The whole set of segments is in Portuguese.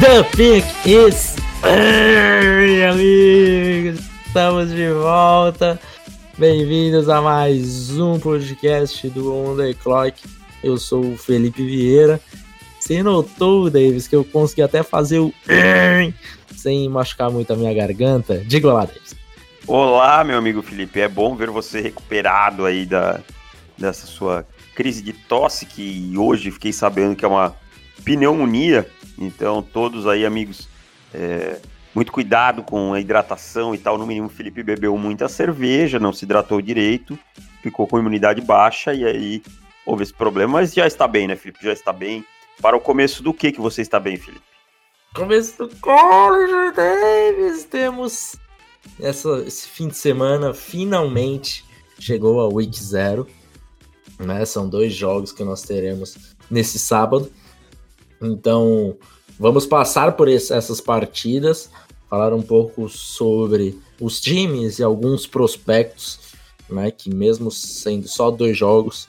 The pick is amigos, estamos de volta. Bem-vindos a mais um podcast do On The Clock. Eu sou o Felipe Vieira. Você notou, Davis, que eu consegui até fazer o sem machucar muito a minha garganta? Diga lá, Davis. Olá, meu amigo Felipe. É bom ver você recuperado aí da, dessa sua crise de tosse, que hoje fiquei sabendo que é uma pneumonia. Então, todos aí, amigos, é, muito cuidado com a hidratação e tal. No mínimo, o Felipe bebeu muita cerveja, não se hidratou direito, ficou com imunidade baixa e aí houve esse problema. Mas já está bem, né, Felipe? Já está bem. Para o começo do que que você está bem, Felipe? Começo do College Davis. Temos essa, esse fim de semana, finalmente chegou a Week Zero. Né? São dois jogos que nós teremos nesse sábado. Então, vamos passar por esse, essas partidas, falar um pouco sobre os times e alguns prospectos, né, que mesmo sendo só dois jogos,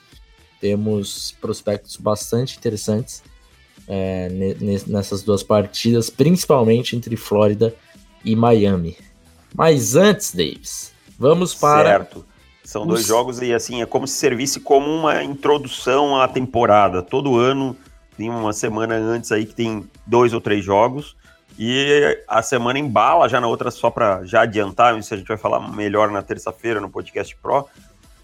temos prospectos bastante interessantes é, nessas duas partidas, principalmente entre Flórida e Miami. Mas antes, Davis, vamos para. Certo. São os... dois jogos e assim, é como se servisse como uma introdução à temporada. Todo ano tem uma semana antes aí que tem dois ou três jogos. E a semana embala já na outra, só para já adiantar, isso a gente vai falar melhor na terça-feira no podcast Pro.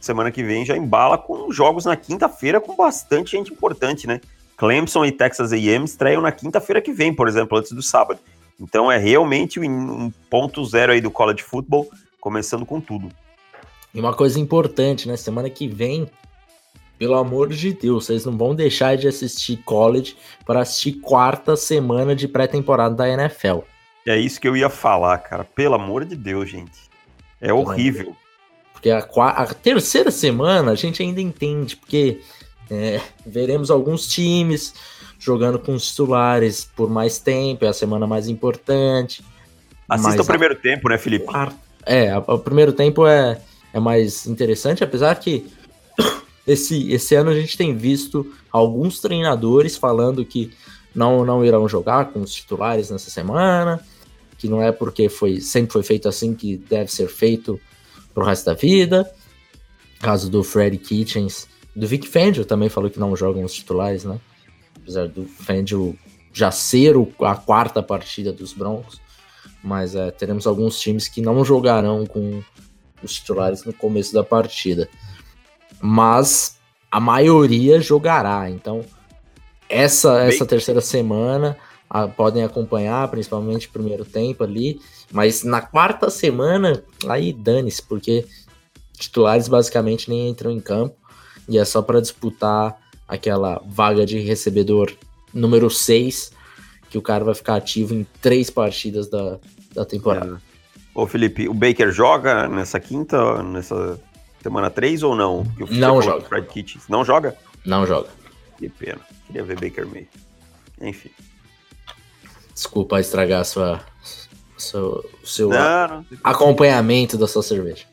Semana que vem já embala com jogos na quinta-feira com bastante gente importante, né? Clemson e Texas A&M estreiam na quinta-feira que vem, por exemplo, antes do sábado. Então é realmente um ponto zero aí do college football, começando com tudo. E uma coisa importante, né? Semana que vem pelo amor de Deus, vocês não vão deixar de assistir college para assistir quarta semana de pré-temporada da NFL. É isso que eu ia falar, cara. Pelo amor de Deus, gente. É horrível. Porque a, a, terceira semana a gente ainda entende, porque é, veremos alguns times jogando com os titulares por mais tempo, é a semana mais importante. Assista o primeiro a, tempo, né, Felipe? É, o primeiro tempo é, é mais interessante, apesar que esse, esse ano a gente tem visto alguns treinadores falando que não, não irão jogar com os titulares nessa semana, que não é porque foi sempre foi feito assim que deve ser feito pro resto da vida. Caso do Freddy Kitchens, do Vic Fangio também falou que não jogam os titulares, né? Apesar do Fangio já ser a quarta partida dos Broncos, mas é, teremos alguns times que não jogarão com os titulares no começo da partida mas a maioria jogará. Então, essa, essa terceira semana a, podem acompanhar, principalmente o primeiro tempo ali, mas na quarta semana, aí dane-se, porque titulares basicamente nem entram em campo e é só para disputar aquela vaga de recebedor número 6, que o cara vai ficar ativo em três partidas da, da temporada. É. Ô Felipe, o Baker joga nessa quinta, nessa semana 3 ou não? não joga. Fred Kitchens. Não joga? Não joga. Que pena. Queria ver Baker May. Enfim. Desculpa estragar sua, seu, seu não, não acompanhamento da sua cerveja.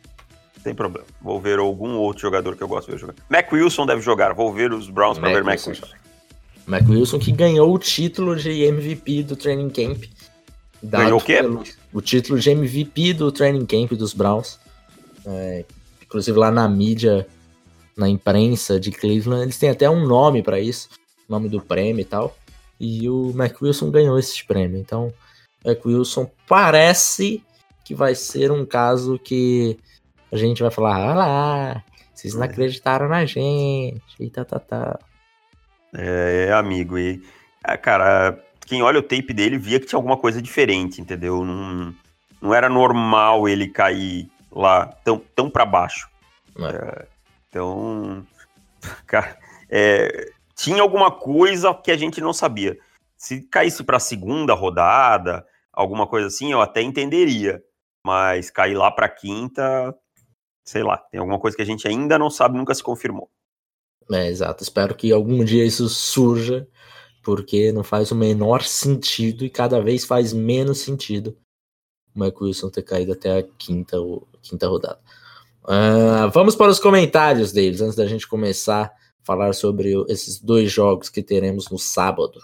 Sem problema. Vou ver algum outro jogador que eu gosto de ver jogar. Mac Wilson deve jogar. Vou ver os Browns para ver Mac Wilson. Mac Wilson que ganhou o título de MVP do training camp. Ganhou o quê? Pelo, o título de MVP do training camp dos Browns. É, Inclusive lá na mídia, na imprensa de Cleveland, eles têm até um nome para isso, nome do prêmio e tal. E o Mac Wilson ganhou esse prêmio. Então, Mac Wilson parece que vai ser um caso que a gente vai falar, ah lá, vocês não acreditaram na gente, e tá, tá, tá. É, amigo, e, é, cara, quem olha o tape dele via que tinha alguma coisa diferente, entendeu? Não, não era normal ele cair lá tão, tão para baixo. É, então, cara, é, tinha alguma coisa que a gente não sabia. Se caísse para a segunda rodada, alguma coisa assim, eu até entenderia. Mas cair lá para quinta, sei lá, tem alguma coisa que a gente ainda não sabe, nunca se confirmou. É, exato. Espero que algum dia isso surja, porque não faz o menor sentido e cada vez faz menos sentido Mike Wilson ter caído até a quinta, quinta rodada. Uh, vamos para os comentários deles, antes da gente começar a falar sobre esses dois jogos que teremos no sábado.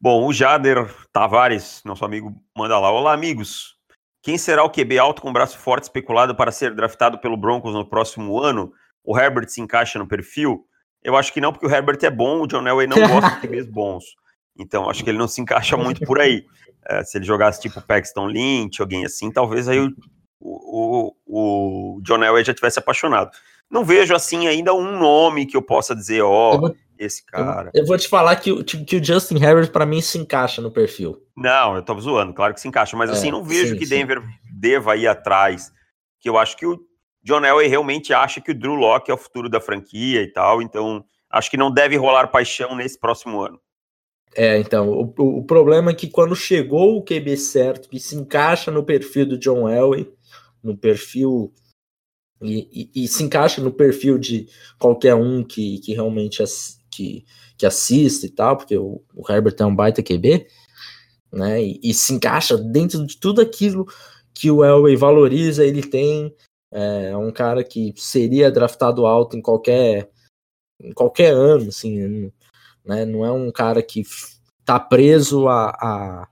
Bom, o Jader Tavares, nosso amigo, manda lá. Olá, amigos. Quem será o QB alto com braço forte especulado para ser draftado pelo Broncos no próximo ano? O Herbert se encaixa no perfil? Eu acho que não, porque o Herbert é bom, o John Elway não gosta de QBs bons. Então, acho que ele não se encaixa muito por aí. É, se ele jogasse tipo Paxton Lynch, alguém assim, talvez aí o, o, o John Elway já tivesse apaixonado. Não vejo assim ainda um nome que eu possa dizer, ó, oh, esse cara. Eu, eu, vou te falar que, que o Justin Herbert para mim se encaixa no perfil. Não, eu tô zoando, claro que se encaixa, mas é, assim, não vejo sim, que Denver sim. deva ir atrás. Que eu acho que o John Elway realmente acha que o Drew Locke é o futuro da franquia e tal, então acho que não deve rolar paixão nesse próximo ano. É, então, o, o problema é que quando chegou o QB certo, que se encaixa no perfil do John Elway, no perfil e, e, e, se encaixa no perfil de qualquer um que, que realmente que, que assiste e tal, porque o, o Herbert é um baita QB, né? E, e, se encaixa dentro de tudo aquilo que o Elway valoriza, ele tem. É, é um cara que seria draftado alto em qualquer, em qualquer ano, assim, né? Não é um cara que tá preso a, a,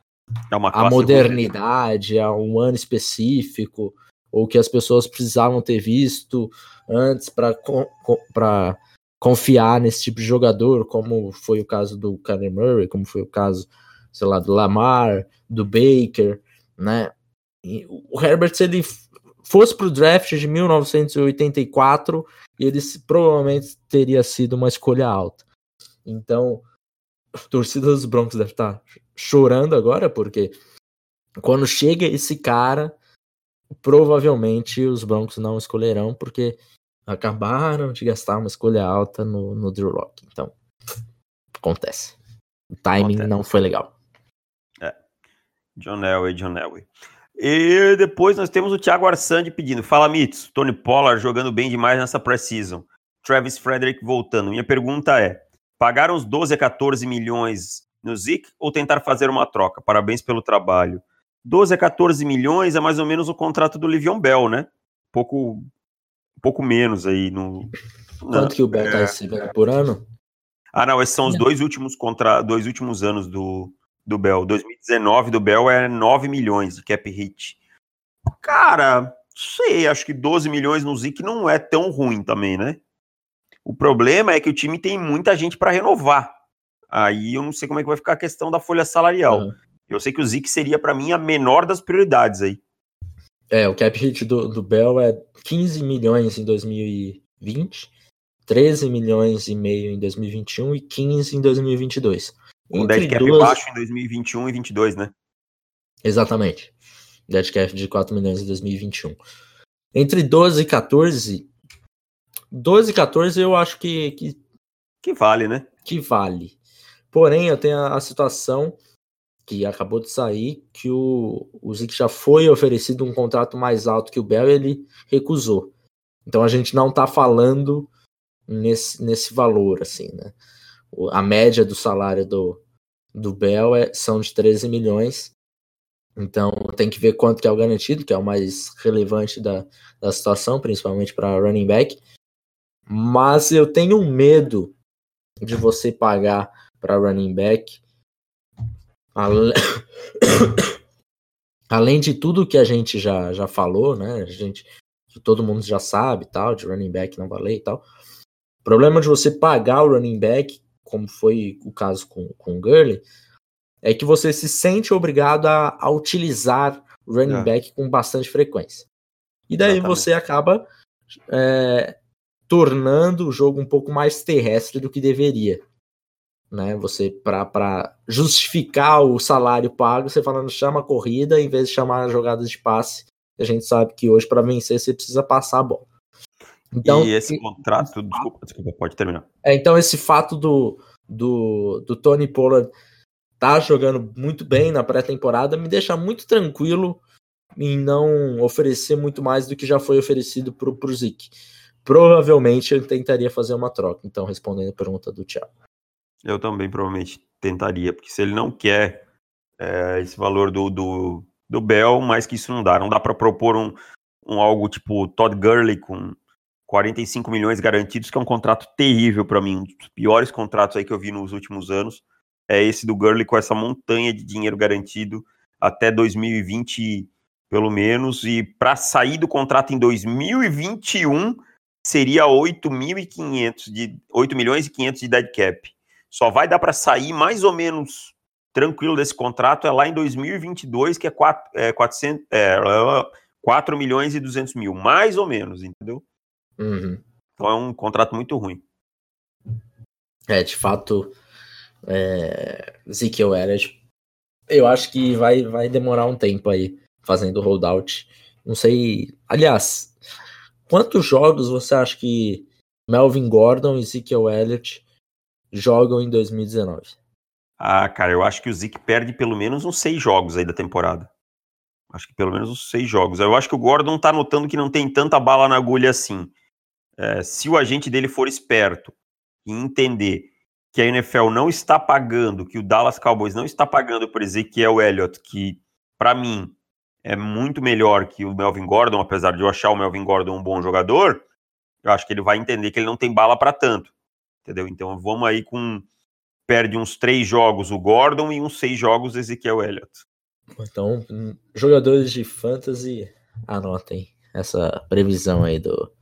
é a modernidade, a um ano específico ou que as pessoas precisavam ter visto antes para confiar nesse tipo de jogador, como foi o caso do Kyler Murray, como foi o caso, sei lá, do Lamar, do Baker, né? E o Herbert, se ele fosse para o draft de 1984, ele provavelmente teria sido uma escolha alta. Então, a torcida dos Broncos deve estar tá chorando agora, porque quando chega esse cara, provavelmente os Broncos não escolherão, porque acabaram de gastar uma escolha alta no, no Drew Lock. Então, acontece. O timing acontece. não foi legal. É. John Elway, John Elway. E depois nós temos o Thiago Arsandi pedindo: Fala, Mitz. Tony Pollard jogando bem demais nessa pré-season. Travis Frederick voltando. Minha pergunta é: pagaram os 12 a 14 milhões no Zeke ou tentar fazer uma troca? Parabéns pelo trabalho. 12 a 14 milhões é mais ou menos o contrato do Livion Bell, né? Pouco, pouco menos aí no. Quanto que o Bell tá é... recebendo por ano? Ah, não, esses são os dois últimos contra... dois últimos anos do, do Bell. 2019 do Bell é 9 milhões de cap hit. Cara, sei, acho que 12 milhões no Zik não é tão ruim também, né? O problema é que o time tem muita gente para renovar. Aí eu não sei como é que vai ficar a questão da folha salarial. Uhum. Eu sei que o Zeke seria para mim a menor das prioridades aí. É, o cap hit do, do Bell é 15 milhões em 2020, 13 milhões e meio em 2021 e 15 em 2022. Um dead cap duas... baixo em 2021 e 2022, né? Exatamente. Dead cap de 4 milhões em 2021. Entre 12 e 14, 12 e 14 eu acho que, que. Que vale, né? Que vale. Porém, eu tenho a, a situação que acabou de sair, que o, o Zeke já foi oferecido um contrato mais alto que o Bell e ele recusou. Então a gente não está falando nesse, nesse valor, assim, né? A média do salário do, do Bell é, são de 13 milhões. Então tem que ver quanto que é o garantido, que é o mais relevante da, da situação, principalmente para running back. Mas eu tenho medo de você pagar para running back Ale... Além de tudo que a gente já, já falou, né? A gente, que todo mundo já sabe, tal, de running back não valer e tal. O problema de você pagar o running back, como foi o caso com, com o Gurley, é que você se sente obrigado a, a utilizar running é. back com bastante frequência. E daí Exatamente. você acaba é, tornando o jogo um pouco mais terrestre do que deveria né? Você para justificar o salário pago, você falando chama a corrida em vez de chamar jogadas de passe. A gente sabe que hoje para vencer você precisa passar a bola. Então, e esse contrato, desculpa, desculpa, pode terminar. É, então esse fato do, do, do Tony Pollard tá jogando muito bem na pré-temporada me deixa muito tranquilo em não oferecer muito mais do que já foi oferecido pro, pro Zeke. Provavelmente eu tentaria fazer uma troca. Então, respondendo a pergunta do Thiago. Eu também provavelmente tentaria, porque se ele não quer é, esse valor do, do, do Bell, mais que isso não dá. Não dá para propor um, um algo tipo Todd Gurley com 45 milhões garantidos, que é um contrato terrível para mim, um dos piores contratos aí que eu vi nos últimos anos. É esse do Gurley com essa montanha de dinheiro garantido até 2020, pelo menos, e para sair do contrato em 2021 seria 8.500 de 8 milhões e 500 de dead cap. Só vai dar para sair mais ou menos tranquilo desse contrato é lá em 2022, que é 4, é, 400, é, 4 milhões e 200 mil, mais ou menos, entendeu? Uhum. Então é um contrato muito ruim. É, de fato, é, Ezekiel Elliott, eu acho que vai, vai demorar um tempo aí fazendo holdout. Não sei. Aliás, quantos jogos você acha que Melvin Gordon e Ezekiel Elliott jogam em 2019? Ah, cara, eu acho que o Zeke perde pelo menos uns seis jogos aí da temporada. Acho que pelo menos uns seis jogos. Eu acho que o Gordon tá notando que não tem tanta bala na agulha assim. É, se o agente dele for esperto e entender que a NFL não está pagando, que o Dallas Cowboys não está pagando por Ezekiel Elliott, que para mim é muito melhor que o Melvin Gordon, apesar de eu achar o Melvin Gordon um bom jogador, eu acho que ele vai entender que ele não tem bala para tanto. Entendeu? Então vamos aí com. Perde uns três jogos o Gordon e uns seis jogos o Ezekiel Elliott. Então, jogadores de fantasy, anotem essa previsão aí do,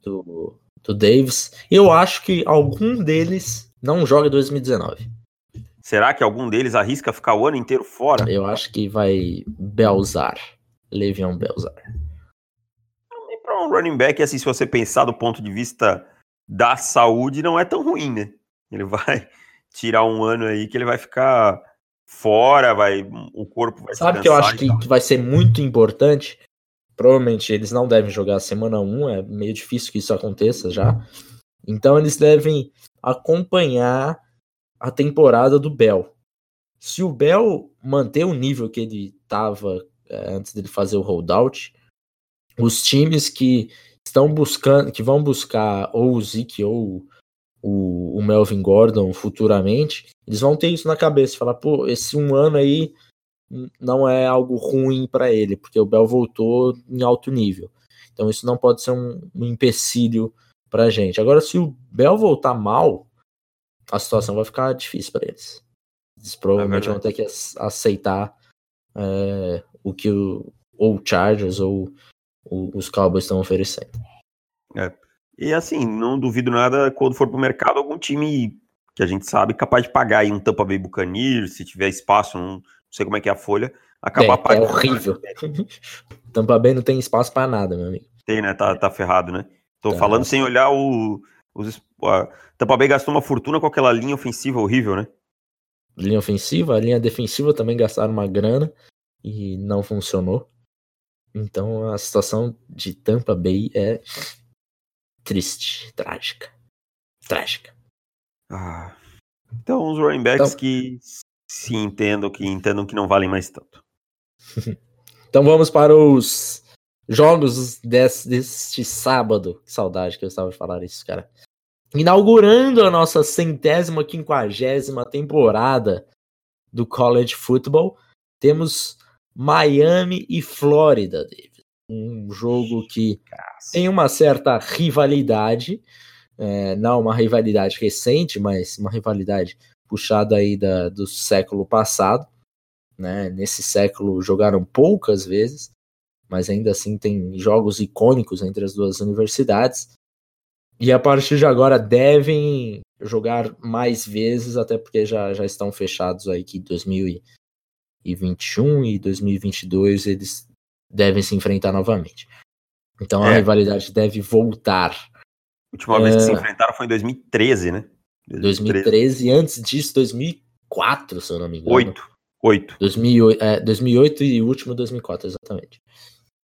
do, do Davis. Eu acho que algum deles não joga 2019. Será que algum deles arrisca ficar o ano inteiro fora? Eu acho que vai Belzar. Levião Belzar. E para um running back, assim, se você pensar do ponto de vista da saúde, não é tão ruim, né? Ele vai tirar um ano aí que ele vai ficar fora, vai o corpo vai Sabe que eu acho que, que vai ser muito importante? Provavelmente eles não devem jogar semana 1, é meio difícil que isso aconteça já. Então eles devem acompanhar a temporada do Bell. Se o Bell manter o nível que ele estava é, antes dele fazer o holdout, os times que estão buscando, que vão buscar ou o Zeke ou o, o, Melvin Gordon futuramente, eles vão ter isso na cabeça, falar, pô, esse um ano aí não é algo ruim para ele, porque o Bell voltou em alto nível. Então isso não pode ser um, um empecilho para gente. Agora, se o Bell voltar mal, a situação vai ficar difícil para eles. Eles provavelmente é vão ter que aceitar é, o que o, ou o Chargers ou o, os Cowboys estão oferecendo. É. E assim, não duvido nada quando for pro mercado algum time que a gente sabe capaz de pagar aí um Tampa Bay Buccaneers, se tiver espaço, não, não sei como é que é a folha, acabar é, pagando. É horrível. Tampa Bay não tem espaço para nada, meu amigo. Tem, né? Tá, tá ferrado, né? Tô tá. falando sem olhar o, os, a Tampa Bay gastou uma fortuna com aquela linha ofensiva horrível, né? Linha ofensiva, a linha defensiva também gastaram uma grana e não funcionou. Então a situação de Tampa Bay é triste, trágica. Trágica. Ah, então os running backs então, que se entendam, que entendam que não valem mais tanto. então vamos para os jogos desse, deste sábado. Que saudade que eu estava de falar isso, cara. Inaugurando a nossa centésima, quinquagésima temporada do College Football, temos Miami e Flórida, David. Um jogo que tem uma certa rivalidade, é, não uma rivalidade recente, mas uma rivalidade puxada aí da, do século passado. Né? Nesse século jogaram poucas vezes, mas ainda assim tem jogos icônicos entre as duas universidades. E a partir de agora devem jogar mais vezes, até porque já, já estão fechados aí que 2021 e 2022 eles devem se enfrentar novamente. Então é. a rivalidade deve voltar. A última é... vez que se é. enfrentaram foi em 2013, né? 2013, 2013 e antes disso 2004, se eu não me engano. 8. 8. 2008, é, 2008 e último 2004, exatamente.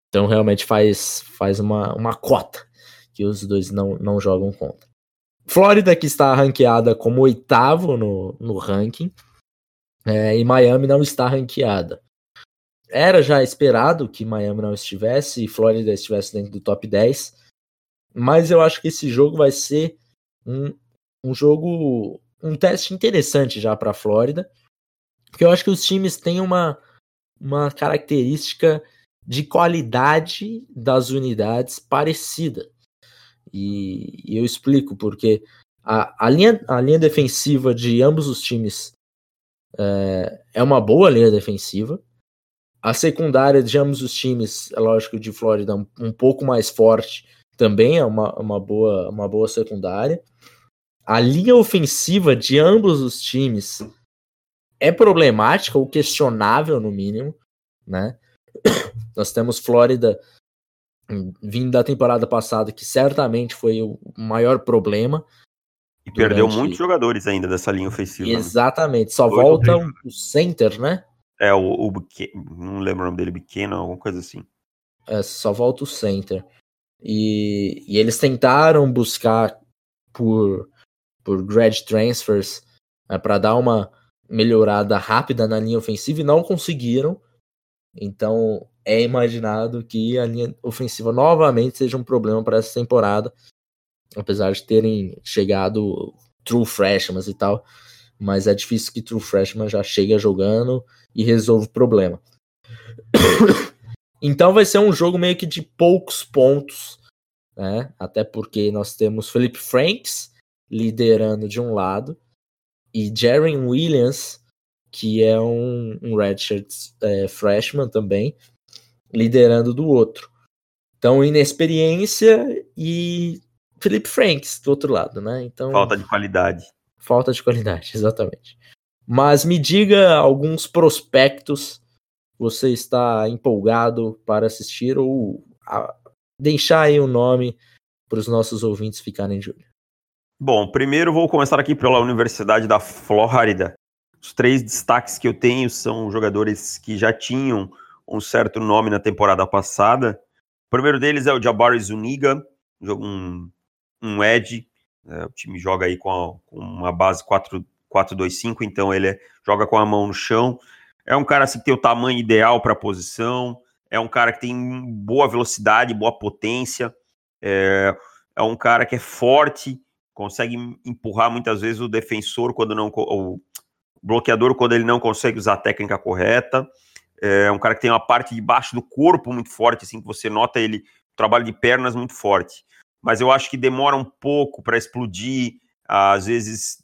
Então realmente faz, faz uma, uma cota que os dois não, não jogam contra. Flórida, que está ranqueada como oitavo no, no ranking, é, e Miami não está ranqueada. era já esperado que Miami não estivesse e Flórida estivesse dentro do top 10, mas eu acho que esse jogo vai ser um, um jogo, um teste interessante já para a Flórida, porque eu acho que os times têm uma, uma característica de qualidade das unidades parecida. E, e eu explico porque a, a, linha, a linha defensiva de ambos os times é, é uma boa linha defensiva. A secundária de ambos os times, é lógico, de Flórida um, um pouco mais forte, também é uma, uma, boa, uma boa secundária. A linha ofensiva de ambos os times é problemática ou questionável, no mínimo, né? Nós temos Flórida vindo da temporada passada, que certamente foi o maior problema. E durante... perdeu muitos jogadores ainda dessa linha ofensiva. Né? Exatamente, só volta o center, né? É, o, o não lembro o nome dele, Pequeno, alguma coisa assim. É, só volta o center. E, e eles tentaram buscar por, por grad transfers é, né, para dar uma melhorada rápida na linha ofensiva e não conseguiram. Então é imaginado que a linha ofensiva novamente seja um problema para essa temporada, apesar de terem chegado true freshmen e tal. Mas é difícil que true freshman já chegue jogando e resolva o problema. então vai ser um jogo meio que de poucos pontos, né? Até porque nós temos Felipe Franks liderando de um lado e Jaren Williams, que é um, um redshirt é, freshman também, liderando do outro. Então, inexperiência e Felipe Franks do outro lado, né? Então, falta de qualidade. Falta de qualidade, exatamente. Mas me diga alguns prospectos você está empolgado para assistir ou a, deixar aí o um nome para os nossos ouvintes ficarem de olho. Bom, primeiro vou começar aqui pela Universidade da Flórida. Os três destaques que eu tenho são jogadores que já tinham um certo nome na temporada passada. O primeiro deles é o Jabari Zuniga, um, um Ed. É, o time joga aí com, a, com uma base 4 4-2-5, então ele é, joga com a mão no chão. É um cara assim, que tem o tamanho ideal para a posição, é um cara que tem boa velocidade, boa potência, é, é, um cara que é forte, consegue empurrar muitas vezes o defensor quando não. o bloqueador quando ele não consegue usar a técnica correta. É um cara que tem uma parte de baixo do corpo muito forte, assim, que você nota ele, trabalho de pernas muito forte. Mas eu acho que demora um pouco para explodir, às vezes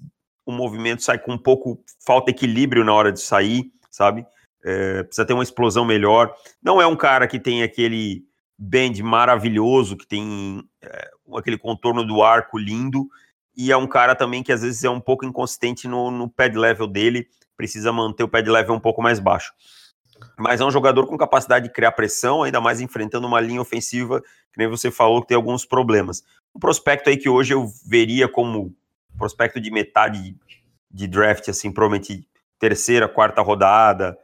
o movimento sai com um pouco falta equilíbrio na hora de sair, sabe? É, precisa ter uma explosão melhor. Não é um cara que tem aquele bend maravilhoso, que tem é, aquele contorno do arco lindo, e é um cara também que às vezes é um pouco inconsistente no, no pad level dele, precisa manter o pad level um pouco mais baixo. Mas é um jogador com capacidade de criar pressão, ainda mais enfrentando uma linha ofensiva, que nem você falou, que tem alguns problemas. Um prospecto aí que hoje eu veria como prospecto de metade de draft, assim, provavelmente terceira, quarta rodada,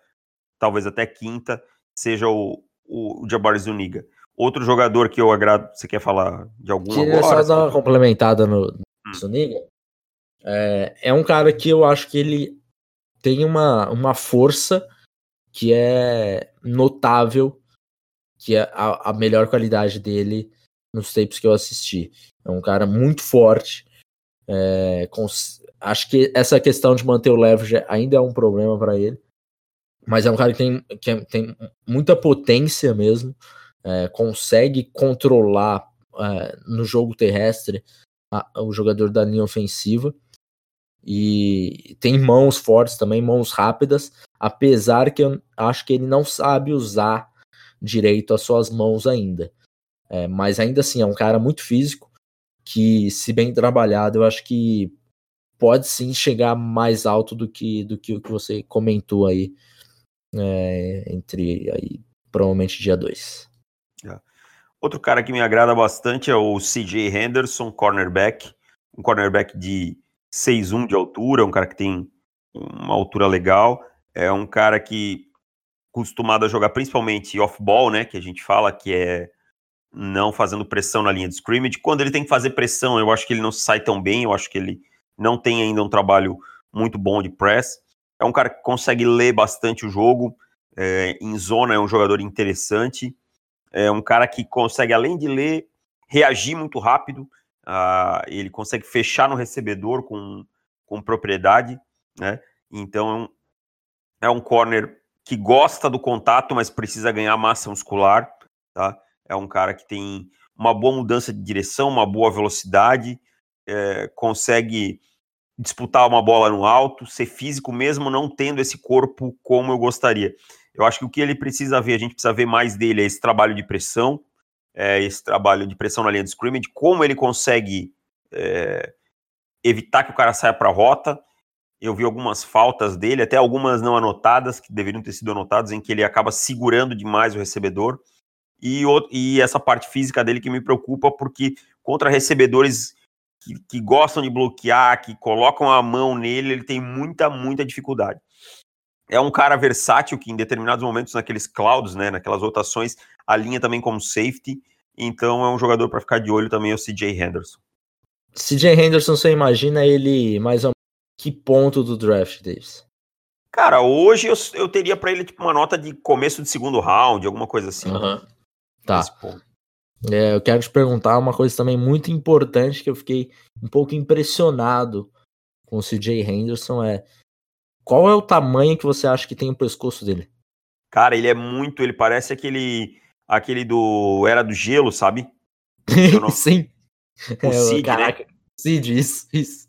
talvez até quinta, seja o, o, o Jabari Zuniga. Outro jogador que eu agrado, você quer falar de algum Queria agora? só dar uma complementada no, hum. Zuniga. É, é um cara que eu acho que ele tem uma, uma força que é notável, que é a, a melhor qualidade dele nos tapes que eu assisti. É um cara muito forte, é, acho que essa questão de manter o leverage ainda é um problema para ele. Mas é um cara que tem, que é, tem muita potência mesmo, é, consegue controlar é, no jogo terrestre a, o jogador da linha ofensiva. E tem mãos fortes também, mãos rápidas, apesar que eu acho que ele não sabe usar direito as suas mãos ainda. É, mas ainda assim, é um cara muito físico, que, se bem trabalhado, eu acho que pode sim chegar mais alto do que, do que o que você comentou aí, é, entre aí, provavelmente dia 2. Outro cara que me agrada bastante é o CJ Henderson, cornerback, um cornerback de 6'1 de altura, um cara que tem uma altura legal, é um cara que costumado a jogar principalmente off-ball, né, que a gente fala que é não fazendo pressão na linha de scrimmage. Quando ele tem que fazer pressão, eu acho que ele não sai tão bem, eu acho que ele não tem ainda um trabalho muito bom de press. É um cara que consegue ler bastante o jogo, É, em zona é um jogador interessante. É um cara que consegue, além de ler, reagir muito rápido. Uh, ele consegue fechar no recebedor com, com propriedade, né? Então é um corner que gosta do contato, mas precisa ganhar massa muscular, tá? É um cara que tem uma boa mudança de direção, uma boa velocidade, é, consegue disputar uma bola no alto, ser físico mesmo não tendo esse corpo como eu gostaria. Eu acho que o que ele precisa ver, a gente precisa ver mais dele é esse trabalho de pressão, é, esse trabalho de pressão na linha de scrimmage, como ele consegue é, evitar que o cara saia para a rota. Eu vi algumas faltas dele, até algumas não anotadas, que deveriam ter sido anotadas, em que ele acaba segurando demais o recebedor. E, e essa parte física dele que me preocupa, porque contra recebedores que, que gostam de bloquear, que colocam a mão nele, ele tem muita, muita dificuldade é um cara versátil que em determinados momentos naqueles clouds, né, naquelas rotações, alinha também como safety. Então é um jogador para ficar de olho também é o CJ Henderson. CJ Henderson, você imagina ele mais ou menos que ponto do draft, Davis? Cara, hoje eu, eu teria para ele tipo uma nota de começo de segundo round, alguma coisa assim. Uhum. Tá. É, eu quero te perguntar uma coisa também muito importante que eu fiquei um pouco impressionado com o CJ Henderson é qual é o tamanho que você acha que tem o pescoço dele? Cara, ele é muito. Ele parece aquele. Aquele do. Era do gelo, sabe? Sim. O é, Cid, né? caraca. né? Cid, isso, isso.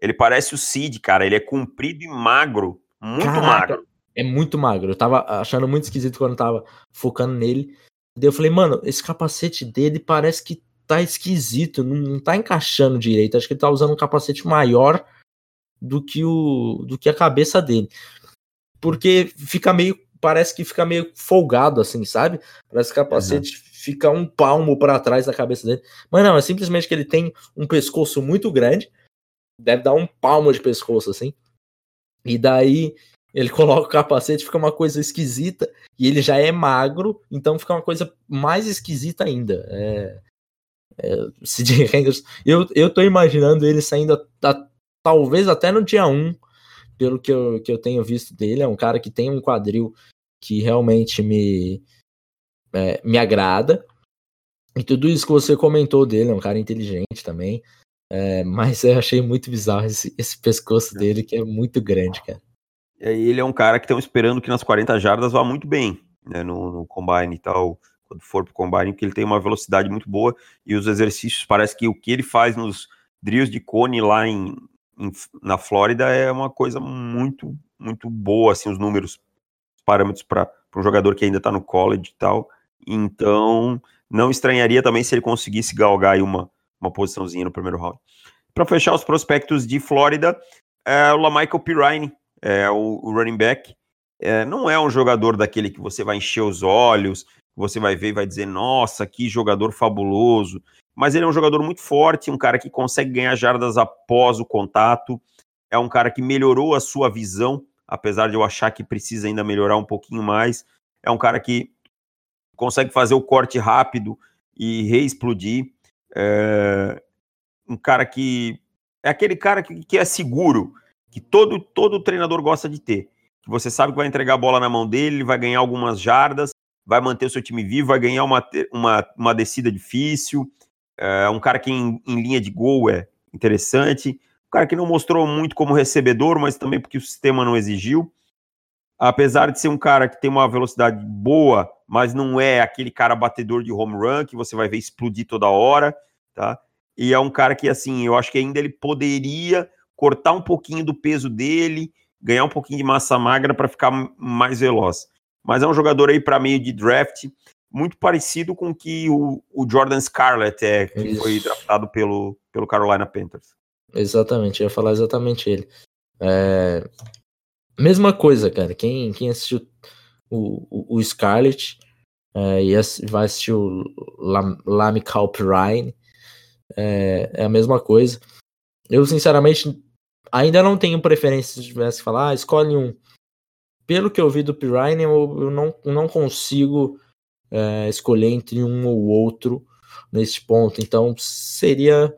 Ele parece o Cid, cara. Ele é comprido e magro. Muito caraca, magro. É muito magro. Eu tava achando muito esquisito quando eu tava focando nele. Daí eu falei, mano, esse capacete dele parece que tá esquisito. Não, não tá encaixando direito. Acho que ele tá usando um capacete maior do que o do que a cabeça dele. Porque fica meio parece que fica meio folgado assim, sabe? Parece que o capacete uhum. fica um palmo para trás da cabeça dele. Mas não, é simplesmente que ele tem um pescoço muito grande, deve dar um palmo de pescoço assim. E daí ele coloca o capacete, fica uma coisa esquisita, e ele já é magro, então fica uma coisa mais esquisita ainda. É, é, Henderson, eu, eu tô imaginando ele saindo da, talvez até no dia 1, pelo que eu, que eu tenho visto dele. É um cara que tem um quadril que realmente me, é, me agrada. E tudo isso que você comentou dele, é um cara inteligente também. É, mas eu achei muito bizarro esse, esse pescoço dele, que é muito grande, cara. Ele é um cara que estão esperando que nas 40 jardas vá muito bem, né, no, no combine e tal, quando for pro combine, porque ele tem uma velocidade muito boa e os exercícios, parece que o que ele faz nos drills de cone lá em, na Flórida é uma coisa muito, muito boa, assim, os números, os parâmetros para um jogador que ainda está no college e tal. Então, não estranharia também se ele conseguisse galgar aí uma, uma posiçãozinha no primeiro round. Para fechar os prospectos de Flórida, é o LaMichael Pirine, é o, o running back. É, não é um jogador daquele que você vai encher os olhos, você vai ver e vai dizer, nossa, que jogador fabuloso mas ele é um jogador muito forte, um cara que consegue ganhar jardas após o contato, é um cara que melhorou a sua visão, apesar de eu achar que precisa ainda melhorar um pouquinho mais. É um cara que consegue fazer o corte rápido e reexplodir. É um cara que é aquele cara que, que é seguro, que todo, todo treinador gosta de ter. Que você sabe que vai entregar a bola na mão dele, vai ganhar algumas jardas, vai manter o seu time vivo, vai ganhar uma, uma, uma descida difícil, é um cara que em, em, linha de gol é interessante. Um cara que não mostrou muito como recebedor, mas também porque o sistema não exigiu. Apesar de ser um cara que tem uma velocidade boa, mas não é aquele cara batedor de home run que você vai ver explodir toda hora, tá? E é um cara que, assim, eu acho que ainda ele poderia cortar um pouquinho do peso dele, ganhar um pouquinho de massa magra para ficar mais veloz. Mas é um jogador aí para meio de draft muito parecido com que o, o Jordan Scarlett é, que Isso. foi draftado pelo, pelo Carolina Panthers. Exatamente, eu ia falar exatamente ele. É... Mesma coisa, cara. Quem, quem assistiu o, o, o Scarlett é, e vai assistir o Lamy Calpirine, é, é a mesma coisa. Eu, sinceramente, ainda não tenho preferência se tivesse que falar, ah, escolhe um. Pelo que eu vi do Pirine, eu, eu não, não consigo é, escolher entre um ou outro nesse ponto. Então seria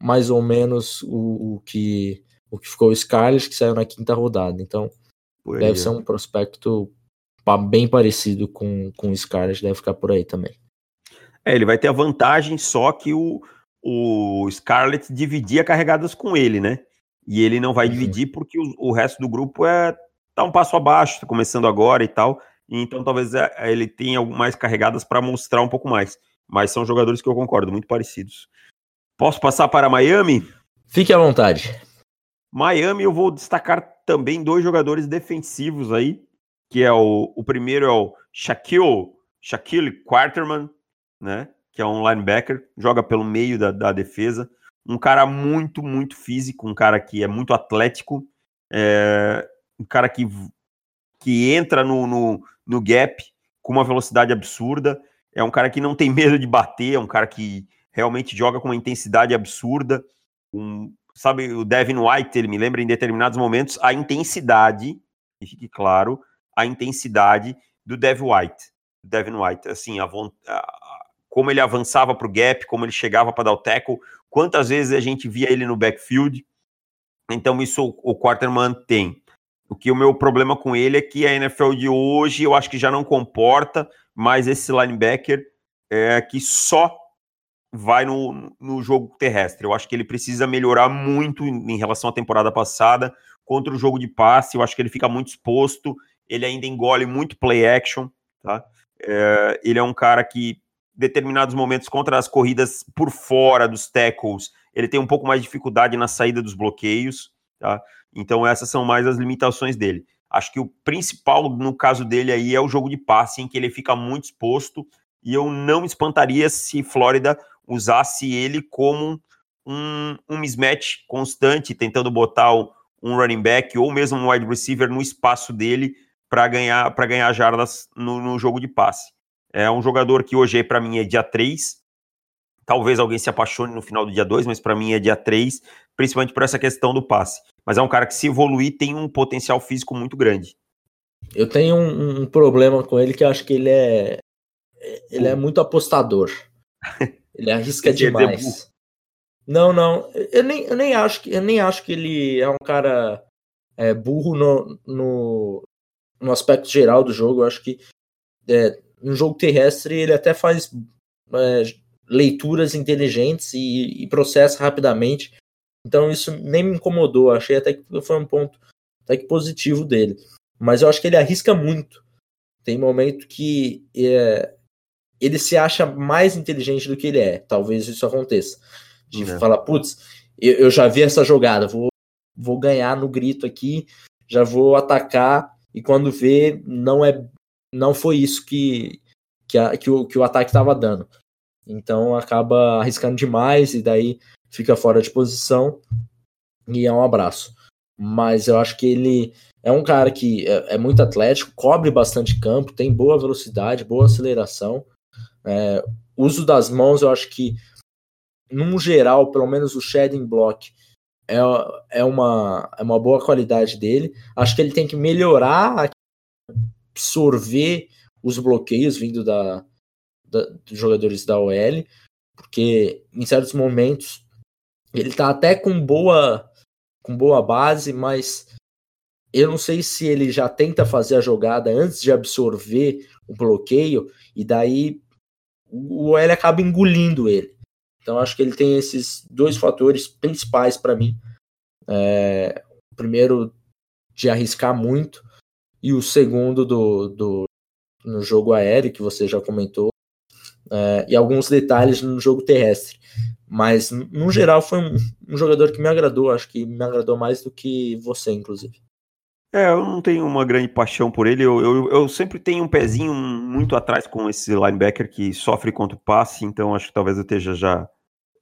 mais ou menos o, o que o que ficou o Scarlett, que saiu na quinta rodada. Então deve ser um prospecto bem parecido com, com o Scarlett, deve ficar por aí também. É, ele vai ter a vantagem, só que o, o Scarlett dividia carregadas com ele, né? E ele não vai uhum. dividir porque o, o, resto do grupo é tá um passo abaixo, tá começando agora e tal. Então talvez é, ele tenha mais carregadas para mostrar um pouco mais. Mas são jogadores que eu concordo, muito parecidos. Posso passar para Miami? Fique à vontade. Miami, eu vou destacar também dois jogadores defensivos aí, que é o, o primeiro é o Shaquille, Shaquille Quarterman, né? Que é um linebacker, joga pelo meio da, da defesa. Um cara muito, muito físico, um cara que é muito atlético, é, um cara que, que entra no, no, no gap com uma velocidade absurda. É um cara que não tem medo de bater, é um cara que realmente joga com uma intensidade absurda. Um, sabe, o Devin White, ele me lembra em determinados momentos a intensidade, e fique claro, a intensidade do Devin White. Devin White, assim, a, a, como ele avançava para o gap, como ele chegava para dar o tackle, quantas vezes a gente via ele no backfield. Então, isso o Quarterman tem. O que o meu problema com ele é que a NFL de hoje eu acho que já não comporta mais esse linebacker é, que só vai no, no jogo terrestre. Eu acho que ele precisa melhorar muito em, em relação à temporada passada contra o jogo de passe. Eu acho que ele fica muito exposto, ele ainda engole muito play action, tá? É, ele é um cara que, determinados momentos, contra as corridas por fora dos tackles, ele tem um pouco mais de dificuldade na saída dos bloqueios, tá? Então, essas são mais as limitações dele. Acho que o principal no caso dele aí é o jogo de passe, em que ele fica muito exposto, e eu não espantaria se Flórida usasse ele como um, um mismatch constante, tentando botar um running back ou mesmo um wide receiver no espaço dele para ganhar para ganhar jardas no, no, jogo de passe. É um jogador que hoje para mim é dia 3. Talvez alguém se apaixone no final do dia 2, mas para mim é dia 3, principalmente por essa questão do passe. Mas é um cara que se evoluir tem um potencial físico muito grande. Eu tenho um, um problema com ele que eu acho que ele é ele é muito apostador. Ele arrisca demais. Não, não. Eu nem, eu nem acho que eu nem acho que ele é um cara é, burro no, no, no, aspecto geral do jogo. Eu acho que é, no jogo terrestre ele até faz é, leituras inteligentes e, e, processa rapidamente. Então isso nem me incomodou. Achei até que foi um ponto até que positivo dele. Mas eu acho que ele arrisca muito. Tem momento que é, ele se acha mais inteligente do que ele é. Talvez isso aconteça. De é. falar, putz, eu, eu, já vi essa jogada, vou, vou ganhar no grito aqui, já vou atacar, e quando vê, não é não foi isso que, que, a, que, o, que o ataque estava dando. Então acaba arriscando demais e daí fica fora de posição e é um abraço. Mas eu acho que ele é um cara que é, é muito atlético, cobre bastante campo, tem boa velocidade, boa aceleração é, uso das mãos, eu acho que, num geral, pelo menos o shedding block é, é, uma, é uma boa qualidade dele. Acho que ele tem que melhorar, absorver os bloqueios vindo da, da, dos jogadores da OL, porque em certos momentos ele tá até com boa com boa base, mas eu não sei se ele já tenta fazer a jogada antes de absorver o bloqueio e daí o OL acaba engolindo ele. Então acho que ele tem esses dois fatores principais para mim. É, o primeiro de arriscar muito e o segundo do, do no jogo aéreo que você já comentou é, e alguns detalhes no jogo terrestre. Mas no geral foi um, um jogador que me agradou, acho que me agradou mais do que você, inclusive. É, eu não tenho uma grande paixão por ele. Eu, eu, eu, sempre tenho um pezinho muito atrás com esse linebacker que sofre contra o passe, então acho que talvez eu esteja já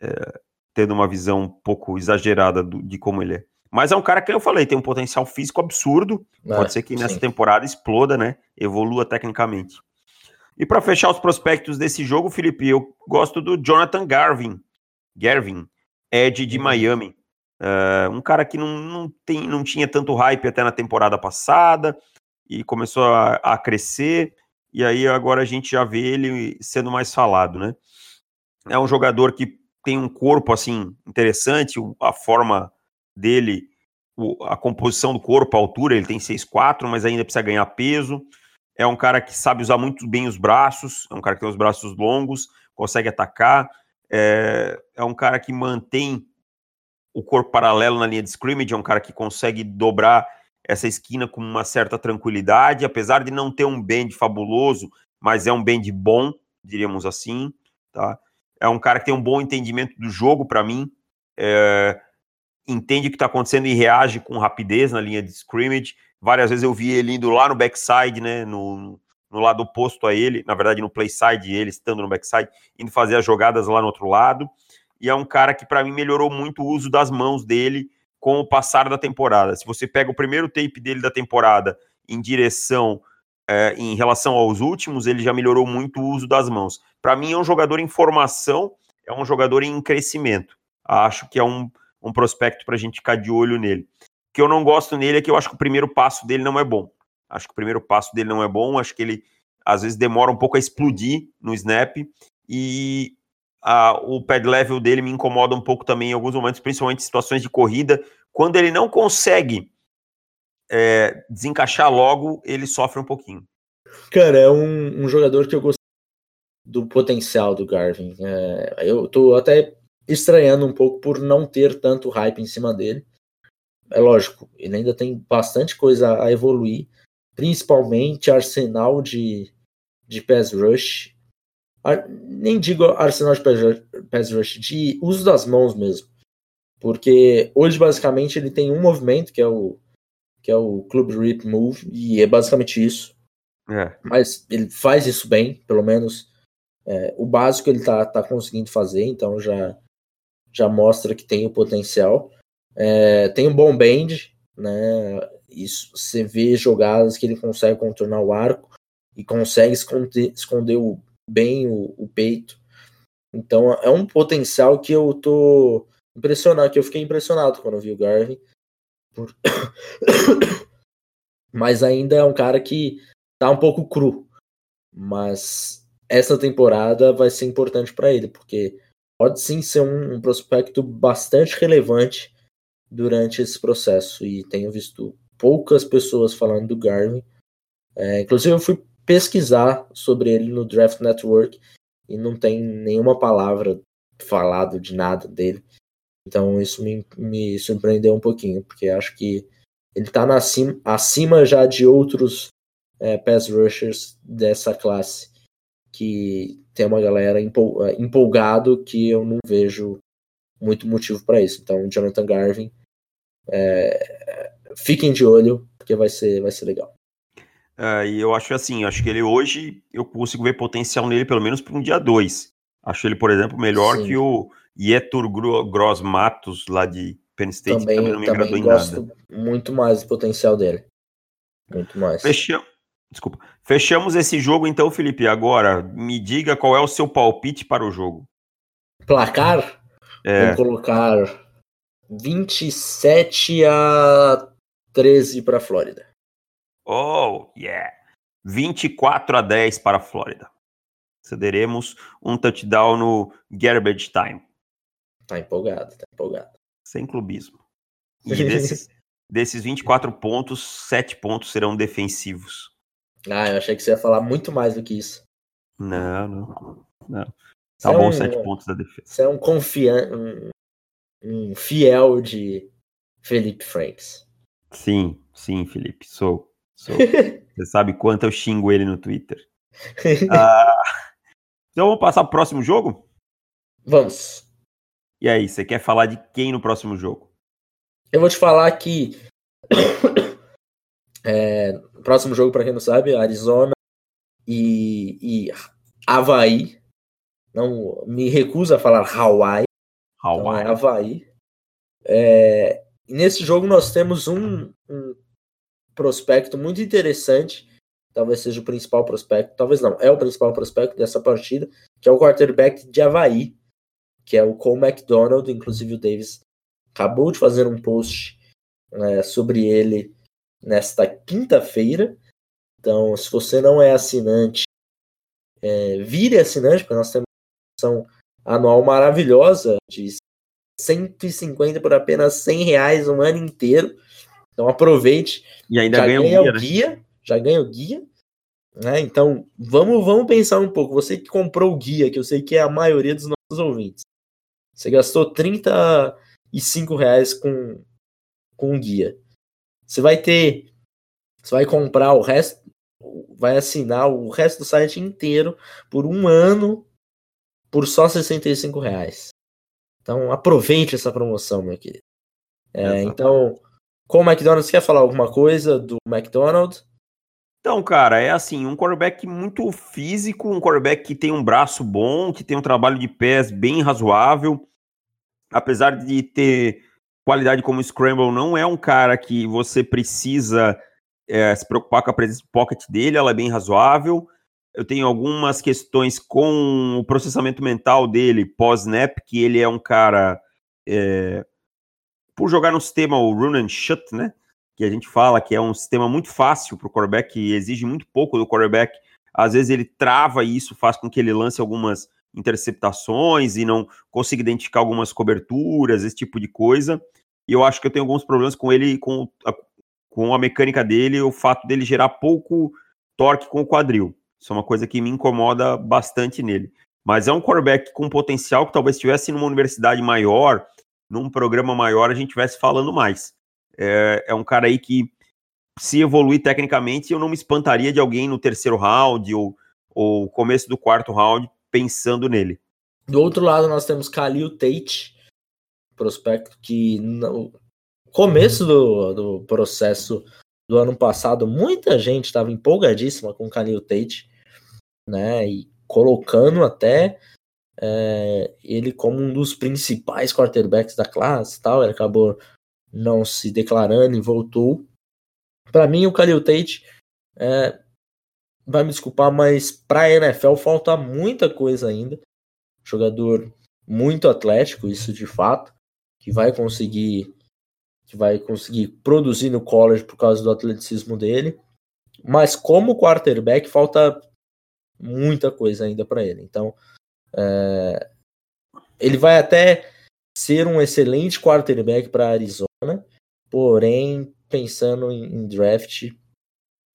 é, tendo uma visão um pouco exagerada do, de como ele é. Mas é um cara que eu falei, tem um potencial físico absurdo. É, Pode ser que nessa sim. temporada exploda, né? Evolua tecnicamente. E para fechar os prospectos desse jogo, Felipe, eu gosto do Jonathan Garvin, Garvin, Ed de uhum. Miami. Uh, um cara que não, não, tem, não tinha tanto hype até na temporada passada e começou a, a, crescer, e aí agora a gente já vê ele sendo mais falado, né? É um jogador que tem um corpo assim interessante, a forma dele, a composição do corpo, a altura, ele tem 6'4, mas ainda precisa ganhar peso. É um cara que sabe usar muito bem os braços, é um cara que tem os braços longos, consegue atacar, é, é um cara que mantém o corpo paralelo na linha de scrimmage, é um cara que consegue dobrar essa esquina com uma certa tranquilidade, apesar de não ter um bend fabuloso, mas é um bend bom, diríamos assim, tá? É um cara que tem um bom entendimento do jogo para mim, é, entende o que está acontecendo e reage com rapidez na linha de scrimmage. Várias vezes eu vi ele indo lá no backside, né, no, no lado oposto a ele, na verdade no play side, ele estando no backside, indo fazer as jogadas lá no outro lado. E é um cara que para mim melhorou muito o uso das mãos dele com o passar da temporada. Se você pega o primeiro tape dele da temporada em direção é, em relação aos últimos, ele já melhorou muito o uso das mãos. Para mim, é um jogador em formação, é um jogador em crescimento. Acho que é um, um prospecto para a gente ficar de olho nele. Que eu não gosto nele é que eu acho que o primeiro passo dele não é bom. Acho que o primeiro passo dele não é bom. Acho que ele às vezes demora um pouco a explodir no snap e a, o pad level dele me incomoda um pouco também em alguns momentos, principalmente em situações de corrida. Quando ele não consegue é, desencaixar logo, ele sofre um pouquinho. Cara, é um, um jogador que eu gosto do potencial do Garvin. É, eu tô até estranhando um pouco por não ter tanto hype em cima dele. É lógico, ele ainda tem bastante coisa a evoluir, principalmente arsenal de, de pass rush. Nem digo arsenal de pass rush, de uso das mãos mesmo. Porque hoje, basicamente, ele tem um movimento, que é o, que é o Club Rip Move, e é basicamente isso. É. Mas ele faz isso bem, pelo menos é, o básico ele tá, tá conseguindo fazer, então já, já mostra que tem o potencial. É, tem um bom bend, né? Isso, você vê jogadas que ele consegue contornar o arco e consegue esconder, esconder o, bem o, o peito. Então é um potencial que eu tô impressionado, que eu fiquei impressionado quando vi o Garvin. Por... Mas ainda é um cara que tá um pouco cru. Mas essa temporada vai ser importante para ele, porque pode sim ser um, um, prospecto bastante relevante durante esse processo. E tenho visto poucas pessoas falando do Garvin. É, inclusive, eu fui pesquisar sobre ele no Draft Network e não tem nenhuma palavra falado de nada dele. Então isso me, me surpreendeu um pouquinho, porque acho que ele está acima, já de outros é, pass rushers dessa classe, que tem uma galera é, empolgado que eu não vejo muito motivo para isso. Então, Jonathan Garvin, é, fiquem de olho, porque vai ser, vai ser legal. É, e eu acho assim, acho que ele hoje eu consigo ver potencial nele pelo menos para um dia 2. Acho ele, por exemplo, melhor Sim. que o Yetur Gross Matos, lá de Penn State, também, também não me também agradou em gosto nada. muito mais do potencial dele. Muito mais. Fechamos. Desculpa. Fechamos esse jogo então, Felipe. Agora, me diga qual é o seu palpite para o jogo. Placar? É. Vou colocar 27 a 13 para a Flórida. Oh, yeah. 24 a 10 para a Flórida. Cederemos um touchdown no garbage time. Tá empolgado, tá empolgado. Sem clubismo. E desses, desses 24 pontos, 7 pontos serão defensivos. Ah, eu achei que você ia falar muito mais do que isso. Não, não. não. Tá você bom, é um, 7 pontos da defesa. Você é um confiante, um, um fiel de Felipe Franks. Sim, sim, Felipe, sou. sou. você sabe quanto eu xingo ele no Twitter. Ah, então vamos passar pro próximo jogo? Vamos. E aí, você quer falar de quem no próximo jogo? Eu vou te falar que. é, próximo jogo, para quem não sabe, Arizona e, e Havaí. Não me recuso a falar Hawaii. Hawaii. Então é Havaí. É, nesse jogo nós temos um, um prospecto muito interessante. Talvez seja o principal prospecto, talvez não, é o principal prospecto dessa partida, que é o quarterback de Havaí, que é o Cole McDonald, inclusive o Davis acabou de fazer um post é, sobre ele nesta quinta-feira. Então, se você não é assinante, é, vire assinante, porque nós temos uma anual maravilhosa de 150 por apenas 100 reais um ano inteiro. Então aproveite. E ainda ganha, ganha o guia, né? guia já ganha o guia Né? Então, vamos, vamos pensar um pouco. Você que comprou o guia, que eu sei que é a maioria dos nossos ouvintes. Você gastou 35 reais com, com o guia. Você vai ter. Você vai comprar o resto. Vai assinar o resto do site inteiro por um ano por só 65 reais. Então aproveite essa promoção, meu querido. É, então, com o McDonald's, quer falar alguma coisa do McDonald's? Então, cara, é assim, um quarterback muito físico, um quarterback que tem um braço bom, que tem um trabalho de pés bem razoável. Apesar de ter qualidade como scramble, não é um cara que você precisa é, se preocupar com a presença pocket dele, ela é bem razoável. Eu tenho algumas questões com o processamento mental dele pós-snap, que ele é um cara. É, por jogar no sistema o run and shut, né? Que a gente fala que é um sistema muito fácil para o quarterback, que exige muito pouco do quarterback. Às vezes ele trava e isso faz com que ele lance algumas interceptações e não consiga identificar algumas coberturas, esse tipo de coisa. E eu acho que eu tenho alguns problemas com ele, com a, com a mecânica dele, o fato dele gerar pouco torque com o quadril. Isso é uma coisa que me incomoda bastante nele. Mas é um quarterback com potencial que talvez estivesse numa universidade maior, num programa maior, a gente estivesse falando mais. É, é um cara aí que, se evoluir tecnicamente, eu não me espantaria de alguém no terceiro round ou, ou começo do quarto round pensando nele. Do outro lado, nós temos Khalil Tate, prospecto que no começo do, do processo do ano passado, muita gente estava empolgadíssima com Khalil Tate né? E colocando até é, ele como um dos principais quarterbacks da classe tal. Ele acabou não se declarando e voltou. Para mim, o Khalil Tate é, vai me desculpar, mas para a NFL falta muita coisa ainda. Jogador muito atlético, isso de fato, que vai conseguir que vai conseguir produzir no college por causa do atleticismo dele. Mas como quarterback falta muita coisa ainda para ele. Então, é, ele vai até ser um excelente quarterback para Arizona, porém, pensando em, em, draft,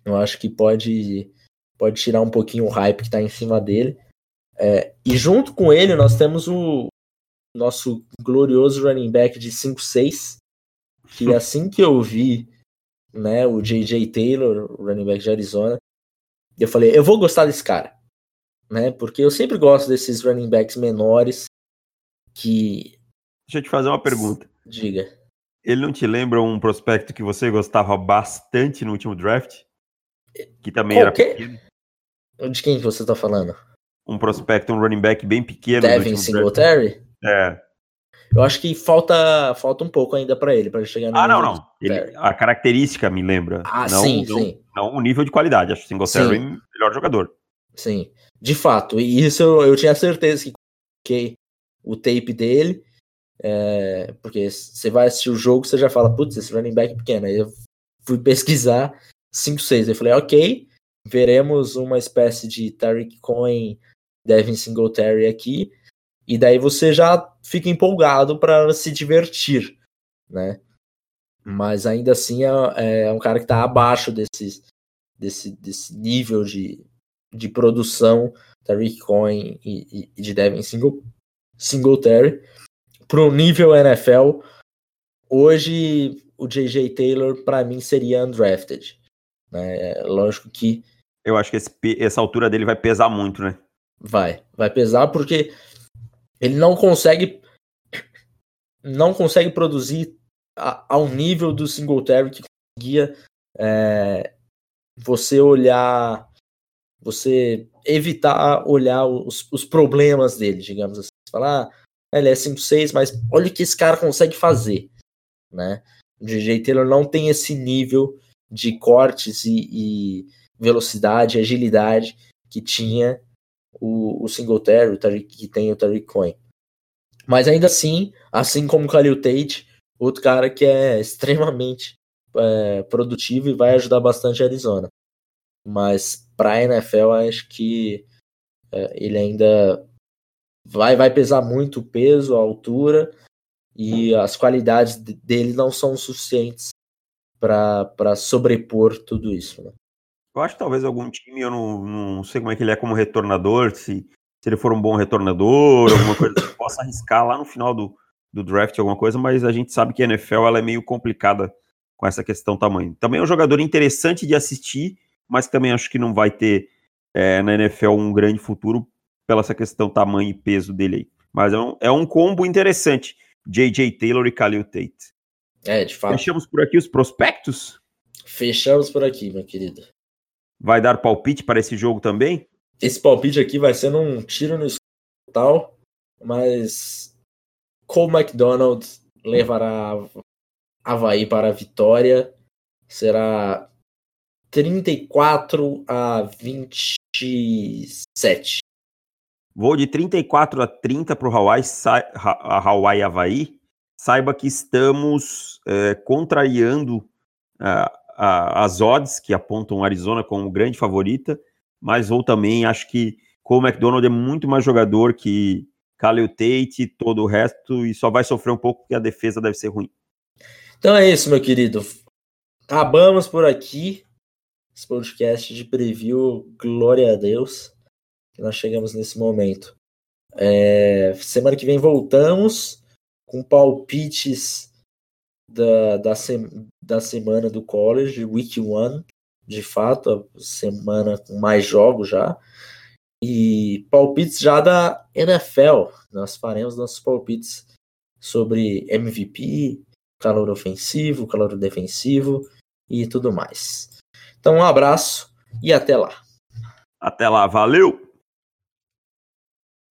eu acho que pode, pode tirar um pouquinho o hype que está em cima dele. É, e junto com ele, nós temos o nosso glorioso running back de 5-6, que assim que eu vi né, o J.J. Taylor, running back de Arizona, eu falei, eu vou gostar desse cara né? Porque eu sempre gosto desses running backs menores que. Deixa eu te fazer uma pergunta. Diga. Ele não te lembra um prospecto que você gostava bastante no último draft? Que também Qual era que? pequeno? De quem que você está falando? Um prospecto, um running back bem pequeno. Devin Singletary? É. Eu acho que falta, falta um pouco ainda para ele, para chegar no Ah, não, não. Ele, a característica me lembra. Ah, não, sim, não, sim. Não o nível de qualidade. Acho que o Singletary o melhor jogador. Sim. De fato, e isso eu, eu tinha certeza que coloquei o tape dele, é, porque você vai assistir o jogo, você já fala, putz, esse running back é pequeno. Aí eu fui pesquisar 5-6. Eu falei, ok, veremos uma espécie de Tariq Cohen, Devin Singletary aqui, e daí você já fica empolgado para se divertir, né? Mas ainda assim é, é um cara que está abaixo desses, desse, desse nível de, de produção da Rick Cohen e, e de Devin Single, Singletary para o nível NFL. Hoje o J.J. Taylor para mim seria undrafted. Né? Lógico que eu acho que esse, essa altura dele vai pesar muito, né? Vai, vai pesar porque ele não consegue não consegue produzir a, ao nível do Singletary que conseguia é, você olhar você evitar olhar os, os problemas dele, digamos assim. Falar, ah, ele é 5-6, mas olha o que esse cara consegue fazer, né? O DJ Taylor não tem esse nível de cortes e, e velocidade, agilidade que tinha o, o Singletary, o Tariq, que tem o Tariq Cohen. Mas ainda assim, assim como o Khalil Tate, outro cara que é extremamente é, produtivo e vai ajudar bastante a Arizona. Mas para a NFL, acho que é, ele ainda vai, vai pesar muito o peso, a altura, e as qualidades dele não são suficientes para sobrepor tudo isso. Né? Eu acho que talvez algum time, eu não, não sei como é que ele é como retornador, se, se ele for um bom retornador, alguma coisa que possa arriscar lá no final do, do draft, alguma coisa, mas a gente sabe que a NFL ela é meio complicada com essa questão tamanho. Também é um jogador interessante de assistir, mas também acho que não vai ter é, na NFL um grande futuro pela essa questão tamanho e peso dele aí. Mas é um, é um combo interessante. J.J. Taylor e Khalil Tate. É, de fato. Fechamos por aqui os prospectos? Fechamos por aqui, meu querido. Vai dar palpite para esse jogo também? Esse palpite aqui vai ser um tiro no tal, mas Cole McDonald levará Havaí para a vitória. Será 34 a 27. Vou de 34 a 30 para o Hawaii, Hawaii Havaí. Saiba que estamos é, contrariando uh, as odds que apontam Arizona como grande favorita, mas vou também, acho que o McDonald é muito mais jogador que Khalil Tate e todo o resto, e só vai sofrer um pouco porque a defesa deve ser ruim. Então é isso, meu querido. Acabamos por aqui esse podcast de preview. Glória a Deus que nós chegamos nesse momento. É, semana que vem voltamos com palpites da, da, da semana do college, week one, de fato, a semana com mais jogos já. E palpites já da NFL. Nós faremos nossos palpites sobre MVP, calor ofensivo, calor defensivo e tudo mais. Então, um abraço e até lá. Até lá, valeu!